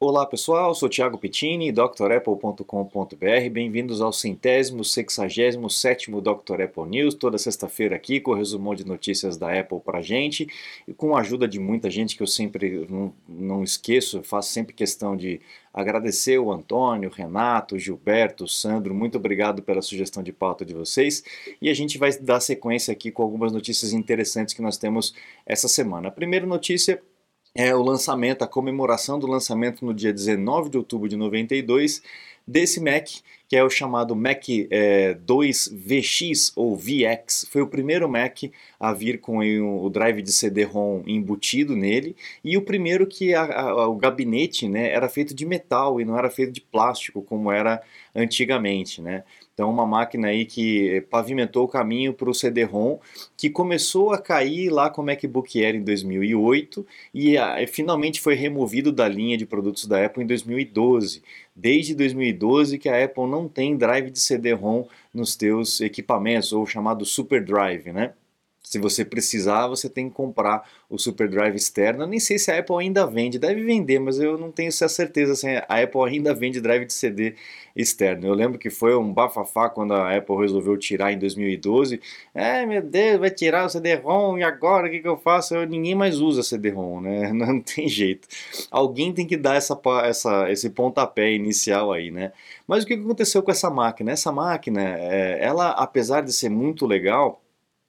Olá pessoal, sou Thiago Pittini, drapple.com.br. Bem-vindos ao centésimo, sexagésimo, sétimo Dr. Apple News, toda sexta-feira aqui com o resumão de notícias da Apple pra gente e com a ajuda de muita gente que eu sempre não, não esqueço, faço sempre questão de agradecer o Antônio, Renato, Gilberto, Sandro, muito obrigado pela sugestão de pauta de vocês e a gente vai dar sequência aqui com algumas notícias interessantes que nós temos essa semana. A primeira notícia é o lançamento, a comemoração do lançamento no dia 19 de outubro de 92 desse Mac, que é o chamado Mac é, 2 VX ou VX. Foi o primeiro Mac a vir com o drive de CD-ROM embutido nele e o primeiro que a, a, o gabinete né, era feito de metal e não era feito de plástico como era antigamente. Né? Então, uma máquina aí que pavimentou o caminho para o CD-ROM, que começou a cair lá com o MacBook Air em 2008 e a, finalmente foi removido da linha de produtos da Apple em 2012. Desde 2012 que a Apple não tem drive de CD-ROM nos teus equipamentos, ou chamado Super Drive, né? Se você precisar, você tem que comprar o Super Drive externo. Eu nem sei se a Apple ainda vende, deve vender, mas eu não tenho essa certeza se a Apple ainda vende drive de CD externo. Eu lembro que foi um bafafá quando a Apple resolveu tirar em 2012. É, meu Deus, vai tirar o CD-ROM e agora o que, que eu faço? Eu, ninguém mais usa CD-ROM, né? Não tem jeito. Alguém tem que dar essa, essa, esse pontapé inicial aí, né? Mas o que aconteceu com essa máquina? Essa máquina, é, ela, apesar de ser muito legal,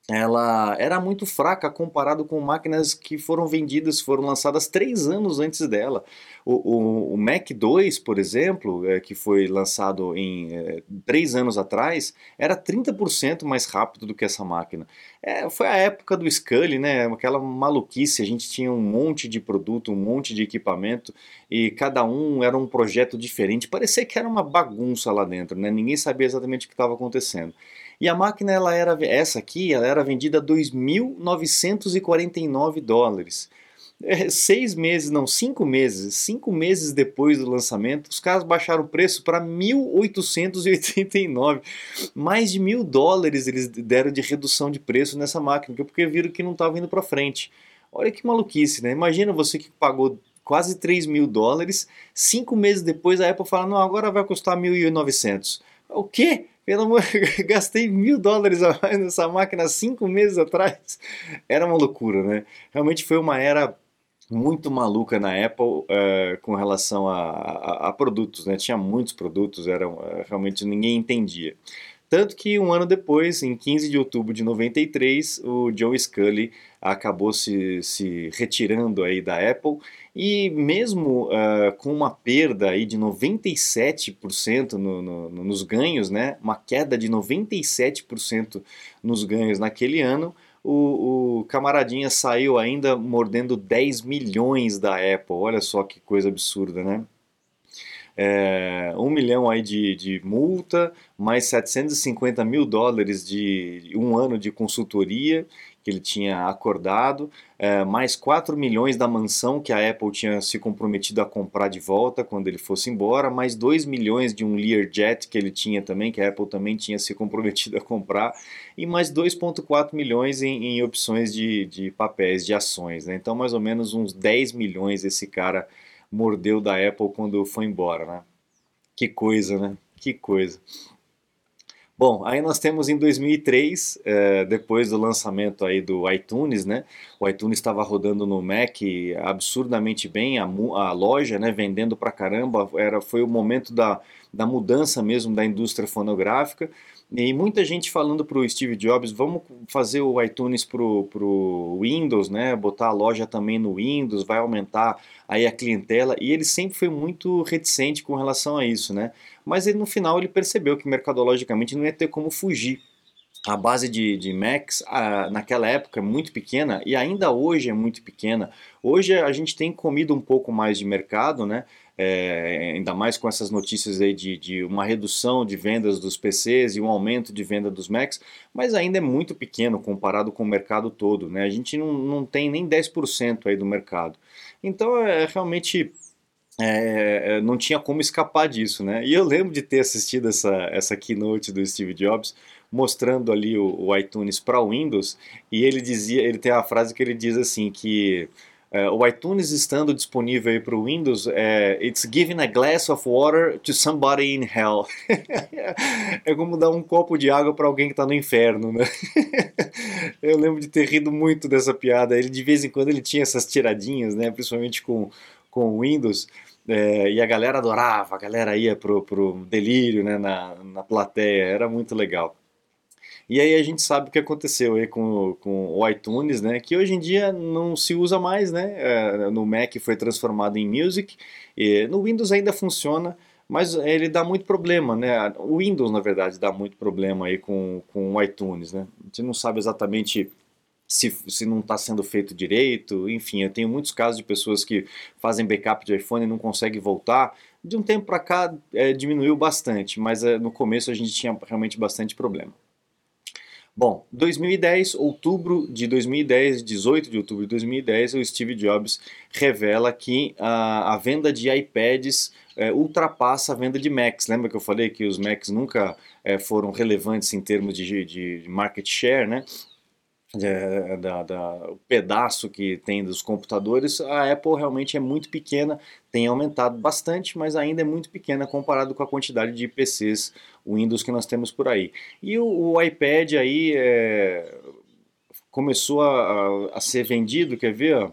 ela era muito fraca comparado com máquinas que foram vendidas, foram lançadas três anos antes dela. O, o, o Mac 2, por exemplo, é, que foi lançado em é, três anos atrás, era 30% mais rápido do que essa máquina. É, foi a época do Scully, né? Aquela maluquice, a gente tinha um monte de produto, um monte de equipamento e cada um era um projeto diferente. Parecia que era uma bagunça lá dentro, né? Ninguém sabia exatamente o que estava acontecendo. E a máquina, ela era, essa aqui, ela era vendida a 2.949 dólares. É, seis meses, não, cinco meses, cinco meses depois do lançamento, os caras baixaram o preço para 1.889. Mais de mil dólares eles deram de redução de preço nessa máquina, porque viram que não estava indo para frente. Olha que maluquice, né? Imagina você que pagou quase 3 mil dólares, cinco meses depois a Apple fala, não, agora vai custar 1.900. O quê? Pelo amor, gastei mil dólares a mais nessa máquina cinco meses atrás. Era uma loucura, né? Realmente foi uma era muito maluca na Apple uh, com relação a, a, a, produtos, né? Tinha muitos produtos, era, uh, realmente ninguém entendia. Tanto que um ano depois, em 15 de outubro de 93, o Joe Scully acabou se, se retirando aí da Apple e mesmo uh, com uma perda aí de 97% no, no, nos ganhos, né, uma queda de 97% nos ganhos naquele ano, o, o, camaradinha saiu ainda mordendo 10 milhões da Apple. Olha só que coisa absurda, né? É, um milhão aí de, de multa, mais 750 mil dólares de um ano de consultoria ele tinha acordado, é, mais 4 milhões da mansão que a Apple tinha se comprometido a comprar de volta quando ele fosse embora, mais 2 milhões de um Learjet que ele tinha também, que a Apple também tinha se comprometido a comprar, e mais 2,4 milhões em, em, opções de, de papéis, de ações. Né? Então, mais ou menos uns 10 milhões esse cara mordeu da Apple quando foi embora. Né? Que coisa, né? Que coisa. Bom, aí nós temos em 2003, é, depois do lançamento aí do iTunes, né? O iTunes estava rodando no Mac absurdamente bem, a, a loja, né, vendendo pra caramba, era, foi o momento da, da mudança mesmo da indústria fonográfica. E muita gente falando para o Steve Jobs, vamos fazer o iTunes para o Windows, né? botar a loja também no Windows, vai aumentar aí a clientela. E ele sempre foi muito reticente com relação a isso. Né? Mas ele, no final ele percebeu que mercadologicamente não ia ter como fugir. A base de, de Macs a, naquela época é muito pequena e ainda hoje é muito pequena. Hoje a gente tem comido um pouco mais de mercado, né? é, ainda mais com essas notícias aí de, de, uma redução de vendas dos PCs e um aumento de venda dos Macs, mas ainda é muito pequeno comparado com o mercado todo. Né? A gente não, não tem nem 10% aí do mercado. Então é realmente é, é, não tinha como escapar disso, né? E eu lembro de ter assistido essa, essa keynote do Steve Jobs mostrando ali o, o iTunes para o Windows e ele dizia, ele tem a frase que ele diz assim que é, o iTunes estando disponível para o Windows, é, it's giving a glass of water to somebody in hell. é como dar um copo de água para alguém que está no inferno, né? Eu lembro de ter rido muito dessa piada. Ele de vez em quando ele tinha essas tiradinhas, né? Principalmente com com Windows. É, e a galera adorava, a galera ia pro, pro delírio né, na, na plateia, era muito legal. E aí a gente sabe o que aconteceu aí com, com o iTunes, né? Que hoje em dia não se usa mais, né? É, no Mac foi transformado em Music, e no Windows ainda funciona, mas ele dá muito problema, né? O Windows, na verdade, dá muito problema aí com, com o iTunes, né? A gente não sabe exatamente se, se não está sendo feito direito, enfim, eu tenho muitos casos de pessoas que fazem backup de iPhone e não conseguem voltar. De um tempo para cá é, diminuiu bastante, mas é, no começo a gente tinha realmente bastante problema. Bom, 2010, outubro de 2010, 18 de outubro de 2010, o Steve Jobs revela que a, a venda de iPads é, ultrapassa a venda de Macs. Lembra que eu falei que os Macs nunca é, foram relevantes em termos de, de, market share, né? É, da, da, o pedaço que tem dos computadores, a Apple realmente é muito pequena, tem aumentado bastante, mas ainda é muito pequena comparado com a quantidade de PCs Windows que nós temos por aí. E o, o iPad aí é, começou a, a, ser vendido, quer ver?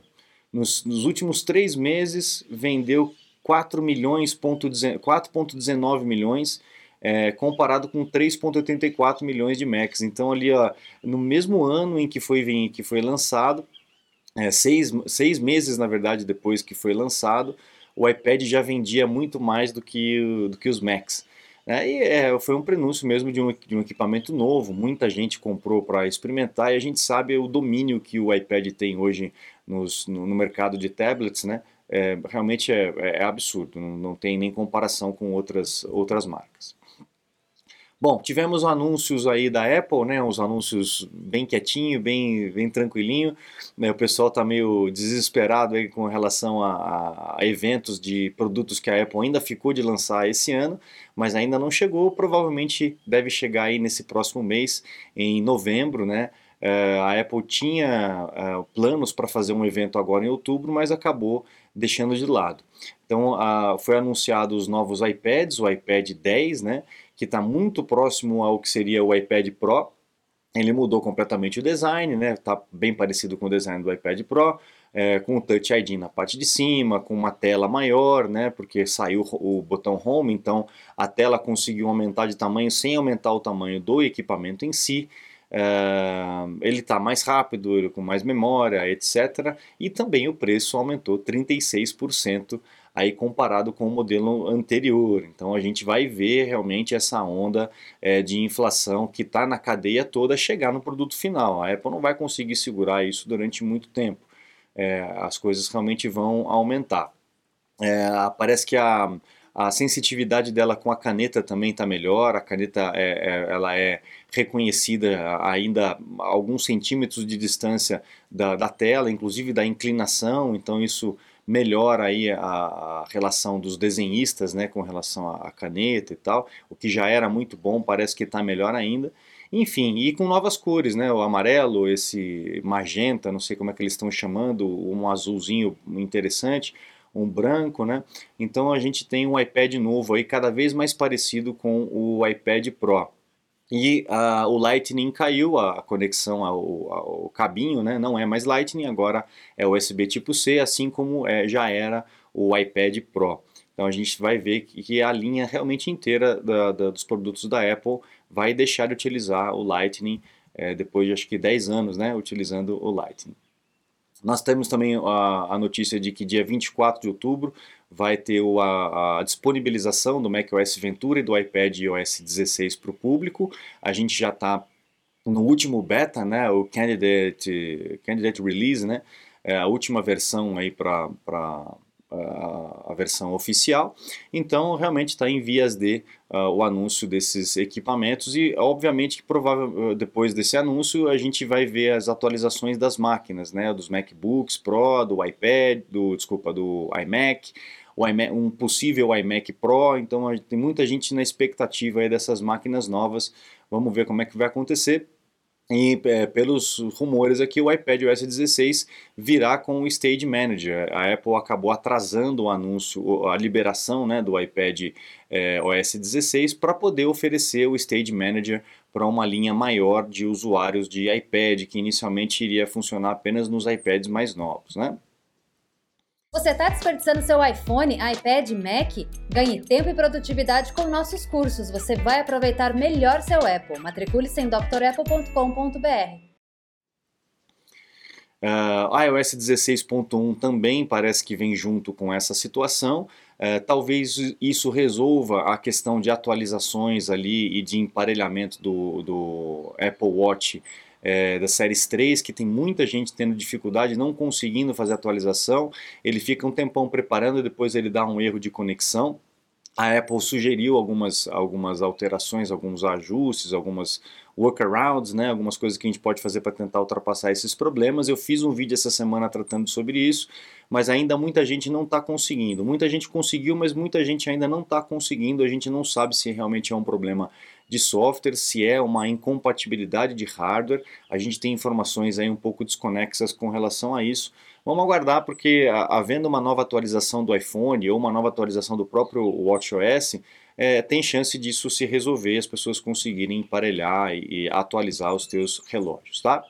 Nos, nos últimos três meses vendeu 4 milhões, 4,19 milhões é, comparado com 3,84 milhões de Macs. Então ali ó, no mesmo ano em que foi, que foi lançado, é, seis, seis meses na verdade depois que foi lançado, o iPad já vendia muito mais do que, do que os Macs. É, e é, foi um prenúncio mesmo de um, de um equipamento novo, muita gente comprou para experimentar e a gente sabe o domínio que o iPad tem hoje nos, no, no mercado de tablets, né? É, realmente é, é absurdo, não, não, tem nem comparação com outras, outras marcas. Bom, tivemos anúncios aí da Apple, né? Uns anúncios bem quietinho, bem, bem tranquilinho. Né? O pessoal está meio desesperado aí com relação a, a, eventos de produtos que a Apple ainda ficou de lançar esse ano, mas ainda não chegou. Provavelmente deve chegar aí nesse próximo mês, em novembro, né? Uh, a Apple tinha uh, planos para fazer um evento agora em outubro, mas acabou deixando de lado. Então, foi anunciado os novos iPads, o iPad 10, né? Que está muito próximo ao que seria o iPad Pro. Ele mudou completamente o design, né? Está bem parecido com o design do iPad Pro, é, com o Touch ID na parte de cima, com uma tela maior, né? Porque saiu o botão Home, então a tela conseguiu aumentar de tamanho sem aumentar o tamanho do equipamento em si. É, ele está mais rápido, com mais memória, etc. E também o preço aumentou 36% aí comparado com o modelo anterior. Então a gente vai ver realmente essa onda é, de inflação que está na cadeia toda chegar no produto final. A Apple não vai conseguir segurar isso durante muito tempo. É, as coisas realmente vão aumentar. É, parece que a, a sensitividade dela com a caneta também está melhor. A caneta é, é, ela é reconhecida ainda a alguns centímetros de distância da, da tela, inclusive da inclinação. Então isso melhora aí a, a, relação dos desenhistas né, com relação à caneta e tal, o que já era muito bom, parece que está melhor ainda. Enfim, e com novas cores, né? O amarelo, esse magenta, não sei como é que eles estão chamando, um azulzinho interessante, um branco, né? Então a gente tem um iPad novo aí, cada vez mais parecido com o iPad Pro. E uh, o Lightning caiu, a conexão ao, ao, cabinho, né? não é mais Lightning, agora é USB tipo C, assim como é, já era o iPad Pro. Então a gente vai ver que, que a linha realmente inteira da, da, dos produtos da Apple vai deixar de utilizar o Lightning é, depois de acho que 10 anos né, utilizando o Lightning. Nós temos também a, a, notícia de que dia 24 de outubro vai ter a, a, disponibilização do macOS Ventura e do iPad iOS 16 para o público. A gente já está no último beta, né, o Candidate, Candidate Release, né, é a última versão aí para a versão oficial. Então, realmente está em vias de uh, o anúncio desses equipamentos e, obviamente, que provável, depois desse anúncio a gente vai ver as atualizações das máquinas, né, dos MacBooks Pro, do iPad, do desculpa, do iMac, iMac um possível iMac Pro. Então, tem muita gente na expectativa aí dessas máquinas novas. Vamos ver como é que vai acontecer. E é, pelos rumores aqui, o iPad OS 16 virá com o Stage Manager. A Apple acabou atrasando o anúncio, a liberação né, do iPad é, OS 16 para poder oferecer o Stage Manager para uma linha maior de usuários de iPad, que inicialmente iria funcionar apenas nos iPads mais novos. Né? Você está desperdiçando seu iPhone, iPad, Mac? Ganhe tempo e produtividade com nossos cursos. Você vai aproveitar melhor seu Apple. Matricule-se em drapple.com.br. Uh, iOS 16.1 também parece que vem junto com essa situação. Uh, talvez isso resolva a questão de atualizações ali e de emparelhamento do, do Apple Watch é, da séries 3, que tem muita gente tendo dificuldade, não conseguindo fazer atualização. Ele fica um tempão preparando e depois ele dá um erro de conexão. A Apple sugeriu algumas, algumas alterações, alguns ajustes, algumas workarounds, né, algumas coisas que a gente pode fazer para tentar ultrapassar esses problemas. Eu fiz um vídeo essa semana tratando sobre isso, mas ainda muita gente não está conseguindo. Muita gente conseguiu, mas muita gente ainda não está conseguindo. A gente não sabe se realmente é um problema de software, se é uma incompatibilidade de hardware. A gente tem informações aí um pouco desconexas com relação a isso. Vamos aguardar porque havendo uma nova atualização do iPhone ou uma nova atualização do próprio WatchOS, é, tem chance disso se resolver, as pessoas conseguirem emparelhar e, e atualizar os teus relógios, tá?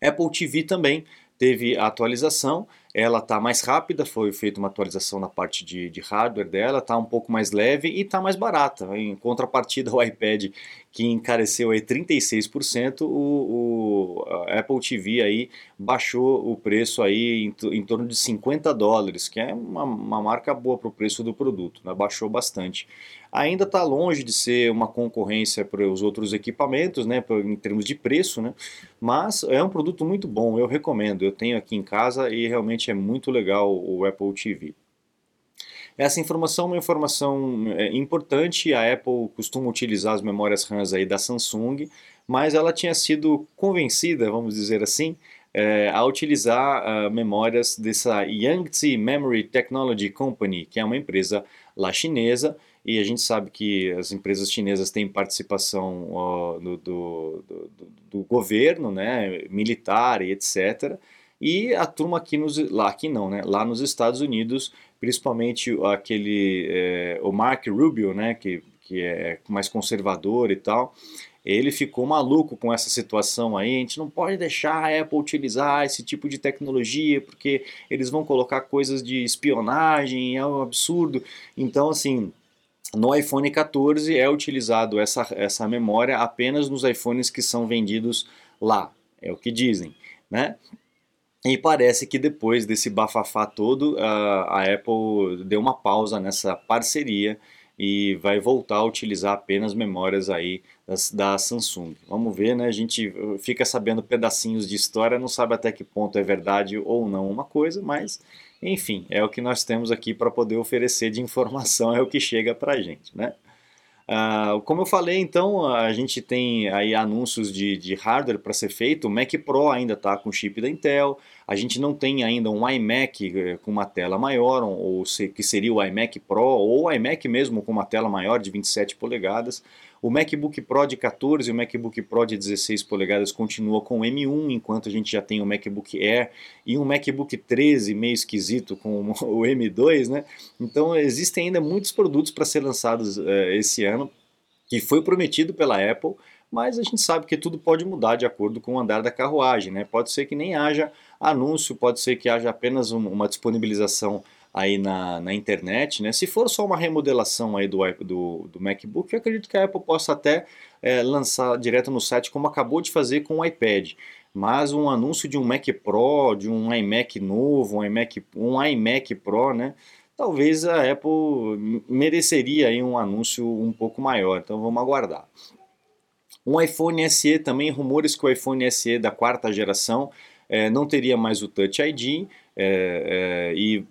Apple TV também teve a atualização ela está mais rápida, foi feita uma atualização na parte de, de hardware dela, está um pouco mais leve e está mais barata. Em contrapartida, o iPad que encareceu aí 36%, o, o Apple TV aí baixou o preço aí em, em torno de 50 dólares, que é uma, uma marca boa para o preço do produto, né? baixou bastante. Ainda está longe de ser uma concorrência para os outros equipamentos, né, em termos de preço, né, mas é um produto muito bom, eu recomendo. Eu tenho aqui em casa e realmente é muito legal o Apple TV. Essa informação é uma informação é, importante, a Apple costuma utilizar as memórias RAM aí da Samsung, mas ela tinha sido convencida, vamos dizer assim, é, a utilizar uh, memórias dessa Yangtze Memory Technology Company, que é uma empresa lá chinesa, e a gente sabe que as empresas chinesas têm participação uh, do, do, do, do, governo, né, militar e etc., e a turma aqui nos lá aqui não, né? Lá nos Estados Unidos, principalmente aquele é, o Mark Rubio, né? Que, que é mais conservador e tal. Ele ficou maluco com essa situação aí. A gente não pode deixar a Apple utilizar esse tipo de tecnologia porque eles vão colocar coisas de espionagem, é um absurdo. Então, assim, no iPhone 14 é utilizado essa, essa memória apenas nos iPhones que são vendidos lá, é o que dizem, né? E parece que depois desse bafafá todo, a, Apple deu uma pausa nessa parceria e vai voltar a utilizar apenas memórias aí da Samsung. Vamos ver, né? A gente fica sabendo pedacinhos de história, não sabe até que ponto é verdade ou não uma coisa, mas enfim, é o que nós temos aqui para poder oferecer de informação, é o que chega para a gente, né? Uh, como eu falei, então, a gente tem aí anúncios de, de hardware para ser feito. O Mac Pro ainda está com chip da Intel. A gente não tem ainda um iMac eh, com uma tela maior, ou se, que seria o iMac Pro, ou o iMac mesmo com uma tela maior de 27 polegadas. O MacBook Pro de 14 e o MacBook Pro de 16 polegadas continua com M1, enquanto a gente já tem o MacBook Air e um MacBook 13 meio esquisito com o M2, né? Então existem ainda muitos produtos para ser lançados uh, esse ano, que foi prometido pela Apple, mas a gente sabe que tudo pode mudar de acordo com o andar da carruagem, né? Pode ser que nem haja anúncio, pode ser que haja apenas um, uma disponibilização aí na, na internet, né? Se for só uma remodelação aí do, do, do MacBook, eu acredito que a Apple possa até é, lançar direto no site, como acabou de fazer com o iPad. Mas um anúncio de um Mac Pro, de um iMac novo, um iMac, um iMac Pro, né? Talvez a Apple mereceria aí um anúncio um pouco maior, então vamos aguardar. Um iPhone SE também, rumores que o iPhone SE da quarta geração é, não teria mais o Touch ID, é, é, e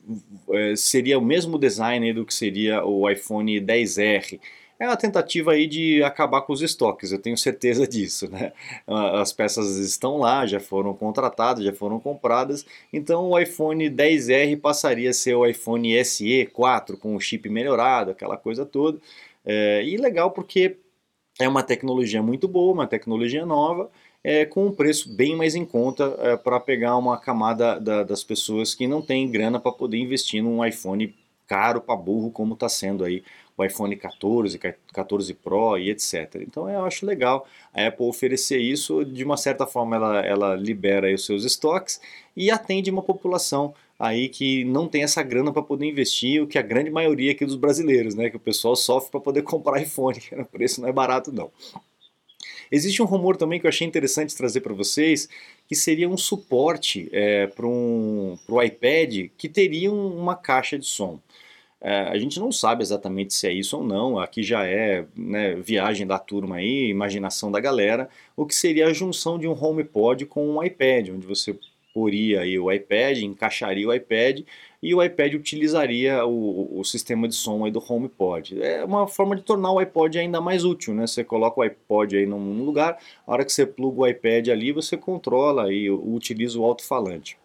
é, seria o mesmo design do que seria o iPhone 10R. É uma tentativa aí de acabar com os estoques, eu tenho certeza disso, né? As peças estão lá, já foram contratadas, já foram compradas, então o iPhone 10R passaria a ser o iPhone SE 4 com o chip melhorado, aquela coisa toda. É, e legal porque é uma tecnologia muito boa, uma tecnologia nova, é, com um preço bem mais em conta é, para pegar uma camada da, das pessoas que não tem grana para poder investir num iPhone caro para burro como está sendo aí o iPhone 14, 14 Pro e etc. Então eu acho legal a Apple oferecer isso, de uma certa forma ela, ela libera os seus estoques e atende uma população aí que não tem essa grana para poder investir, o que a grande maioria aqui dos brasileiros, né, que o pessoal sofre para poder comprar iPhone, o preço não é barato não. Existe um rumor também que eu achei interessante trazer para vocês, que seria um suporte é, para um, o iPad que teria uma caixa de som. É, a gente não sabe exatamente se é isso ou não, aqui já é né, viagem da turma aí, imaginação da galera, o que seria a junção de um HomePod com um iPad, onde você poria aí o iPad, encaixaria o iPad e o iPad utilizaria o, o sistema de som aí do HomePod. É uma forma de tornar o iPod ainda mais útil, né? Você coloca o iPod aí num lugar, a hora que você pluga o iPad ali, você controla e utiliza o alto-falante.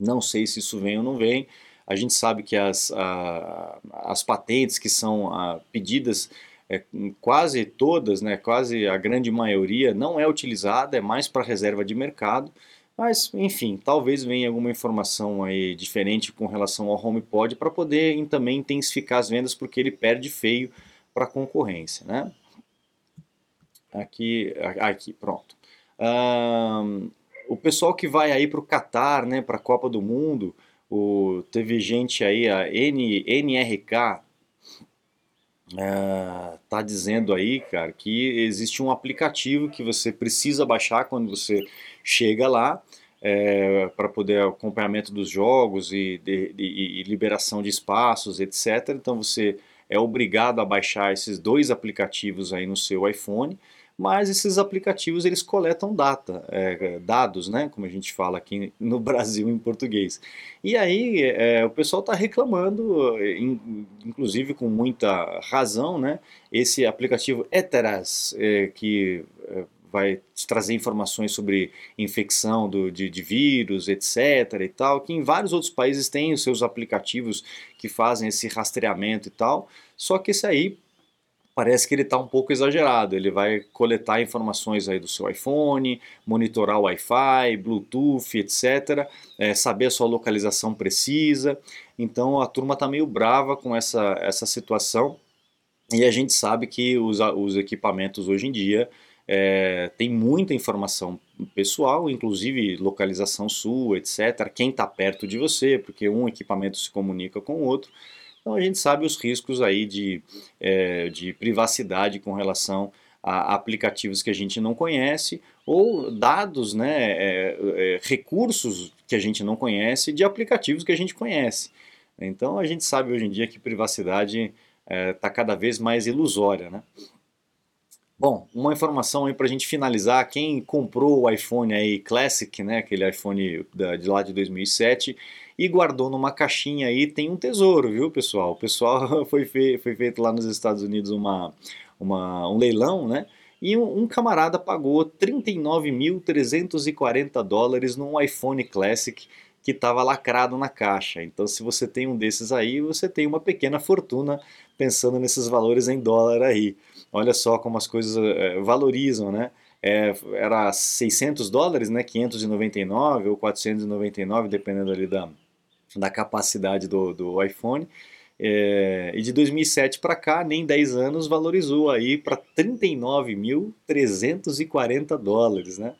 Não sei se isso vem ou não vem, a gente sabe que as, a, as patentes que são a, pedidas, é, quase todas, né, quase a grande maioria, não é utilizada, é mais para reserva de mercado. Mas, enfim, talvez venha alguma informação aí diferente com relação ao HomePod para poder também intensificar as vendas, porque ele perde feio para a concorrência, né? Aqui, aqui, pronto. Um, o pessoal que vai aí para o Catar, né, para a Copa do Mundo, o, teve gente aí, a N, NRK, uh, tá dizendo aí, cara, que existe um aplicativo que você precisa baixar quando você chega lá, é, para poder acompanhamento dos jogos e, de, de, e liberação de espaços, etc. Então você é obrigado a baixar esses dois aplicativos aí no seu iPhone mas esses aplicativos eles coletam data, é, dados, né, como a gente fala aqui no Brasil em português. E aí é, o pessoal está reclamando, inclusive com muita razão, né, esse aplicativo Eteras, é, que é, vai trazer informações sobre infecção do, de, de, vírus, etc. e tal, que em vários outros países têm os seus aplicativos que fazem esse rastreamento e tal, só que esse aí parece que ele está um pouco exagerado. Ele vai coletar informações aí do seu iPhone, monitorar o Wi-Fi, Bluetooth, etc., é, saber a sua localização precisa. Então a turma está meio brava com essa, essa situação e a gente sabe que os, os equipamentos hoje em dia é, tem muita informação pessoal, inclusive localização sua, etc., quem está perto de você, porque um equipamento se comunica com o outro. Então a gente sabe os riscos aí de, é, de privacidade com relação a aplicativos que a gente não conhece ou dados, né, é, é, recursos que a gente não conhece de aplicativos que a gente conhece. Então a gente sabe hoje em dia que privacidade está é, cada vez mais ilusória, né? Bom, uma informação aí para a gente finalizar, quem comprou o iPhone aí Classic, né, aquele iPhone de lá de 2007, e guardou numa caixinha aí, tem um tesouro, viu pessoal? O pessoal foi, fe foi feito lá nos Estados Unidos uma, uma, um leilão, né, e um, um camarada pagou 39.340 dólares num iPhone Classic que estava lacrado na caixa. Então, se você tem um desses aí, você tem uma pequena fortuna pensando nesses valores em dólar aí. Olha só como as coisas é, valorizam, né? É, era 600 dólares, né? 599 ou 499, dependendo ali da, da capacidade do, do iPhone. É, e de 2007 para cá, nem 10 anos, valorizou aí para 39.340 dólares, né?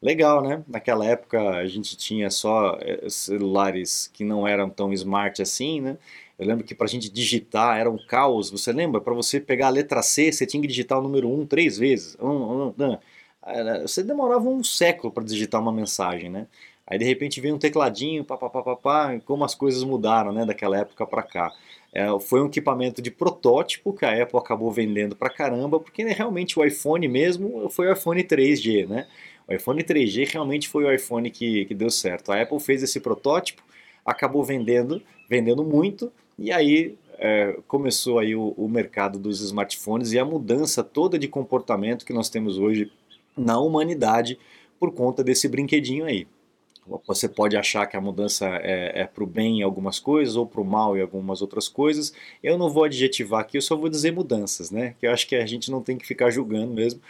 Legal, né? Naquela época a gente tinha só celulares que não eram tão smart assim, né? Eu lembro que para a gente digitar era um caos. Você lembra? Para você pegar a letra C, você tinha que digitar o número 1 três vezes. Um, um, um. Você demorava um século para digitar uma mensagem, né? Aí de repente veio um tecladinho, papapá, como as coisas mudaram, né, daquela época para cá. É, foi um equipamento de protótipo que a Apple acabou vendendo para caramba, porque né, realmente o iPhone mesmo foi o iPhone 3G, né? O iPhone 3G realmente foi o iPhone que, que deu certo. A Apple fez esse protótipo, acabou vendendo, vendendo muito, e aí é, começou aí o, o, mercado dos smartphones e a mudança toda de comportamento que nós temos hoje na humanidade por conta desse brinquedinho aí. Você pode achar que a mudança é, é para o bem em algumas coisas ou para o mal em algumas outras coisas. Eu não vou adjetivar aqui, eu só vou dizer mudanças, né? Que eu acho que a gente não tem que ficar julgando mesmo.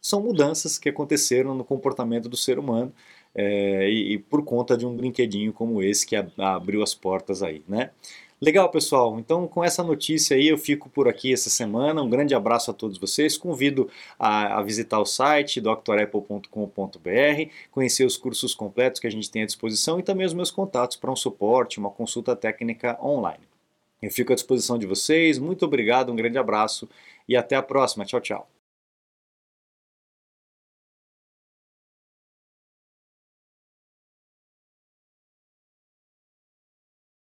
são mudanças que aconteceram no comportamento do ser humano é, e, e, por conta de um brinquedinho como esse que a, abriu as portas aí, né? Legal, pessoal. Então, com essa notícia aí, eu fico por aqui essa semana. Um grande abraço a todos vocês. Convido a, a visitar o site drapple.com.br, conhecer os cursos completos que a gente tem à disposição e também os meus contatos para um suporte, uma consulta técnica online. Eu fico à disposição de vocês. Muito obrigado, um grande abraço e até a próxima. Tchau, tchau.